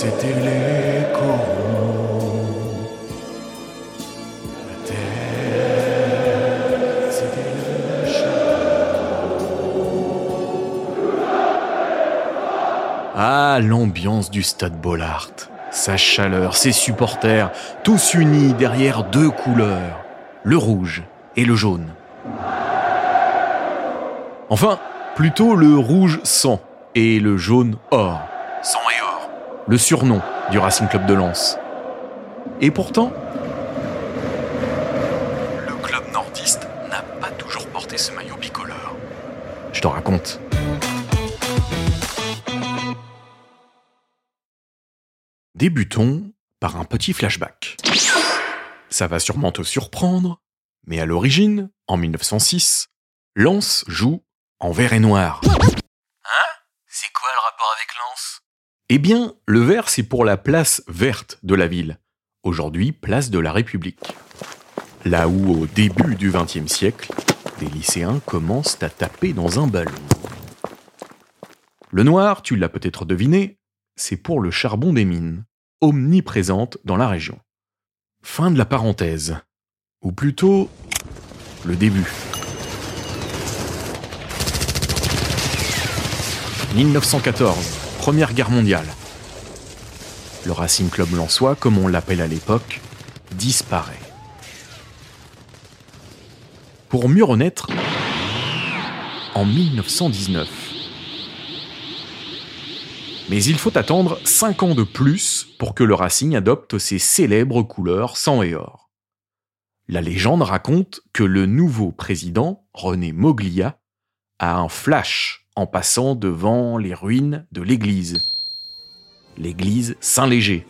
c'était les Ah, l'ambiance du stade Bollard. Sa chaleur, ses supporters, tous unis derrière deux couleurs, le rouge et le jaune. Enfin, plutôt le rouge sang et le jaune or. Le surnom du Racing Club de Lens. Et pourtant, le club nordiste n'a pas toujours porté ce maillot bicolore. Je t'en raconte. Débutons par un petit flashback. Ça va sûrement te surprendre, mais à l'origine, en 1906, Lens joue en vert et noir. Hein? C'est quoi le rapport avec Lens? Eh bien, le vert, c'est pour la place verte de la ville, aujourd'hui place de la République. Là où, au début du XXe siècle, des lycéens commencent à taper dans un ballon. Le noir, tu l'as peut-être deviné, c'est pour le charbon des mines, omniprésente dans la région. Fin de la parenthèse. Ou plutôt, le début. 1914, Première Guerre mondiale. Le Racing Club Lensois, comme on l'appelle à l'époque, disparaît. Pour mieux renaître, en 1919. Mais il faut attendre 5 ans de plus pour que le Racing adopte ses célèbres couleurs sang et or. La légende raconte que le nouveau président, René Moglia, a un flash en passant devant les ruines de l'église. L'église Saint-Léger,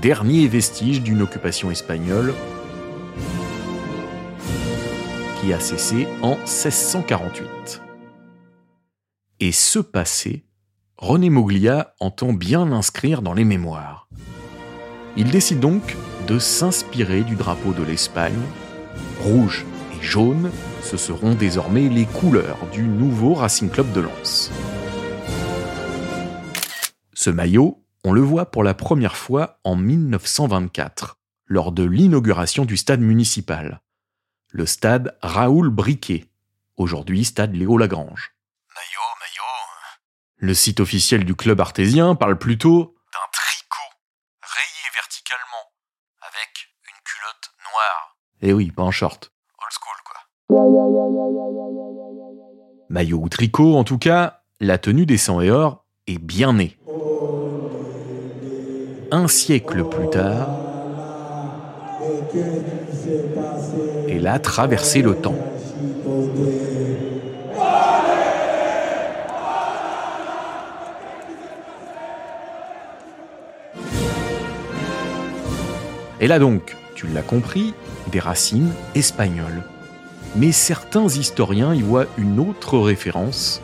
dernier vestige d'une occupation espagnole qui a cessé en 1648. Et ce passé, René Moglia entend bien l'inscrire dans les mémoires. Il décide donc de s'inspirer du drapeau de l'Espagne, rouge et jaune, ce seront désormais les couleurs du nouveau Racing Club de Lens. Ce maillot, on le voit pour la première fois en 1924, lors de l'inauguration du stade municipal, le stade Raoul Briquet, aujourd'hui stade Léo Lagrange. Maillot, maillot. Le site officiel du club artésien parle plutôt D'un tricot, rayé verticalement, avec une culotte noire. Eh oui, pas en short. Old school. Maillot ou tricot, en tout cas, la tenue des 100 et or est bien née. Un siècle plus tard, elle a traversé le temps. Elle a donc, tu l'as compris, des racines espagnoles. Mais certains historiens y voient une autre référence.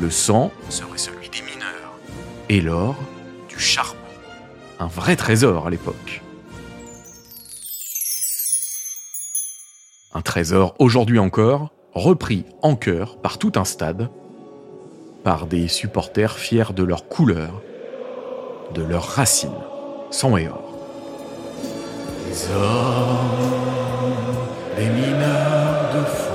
Le sang serait celui des mineurs. Et l'or, du charbon. Un vrai trésor à l'époque. Un trésor aujourd'hui encore, repris en chœur par tout un stade, par des supporters fiers de leur couleur, de leurs racines, sang et or. Les les mineurs de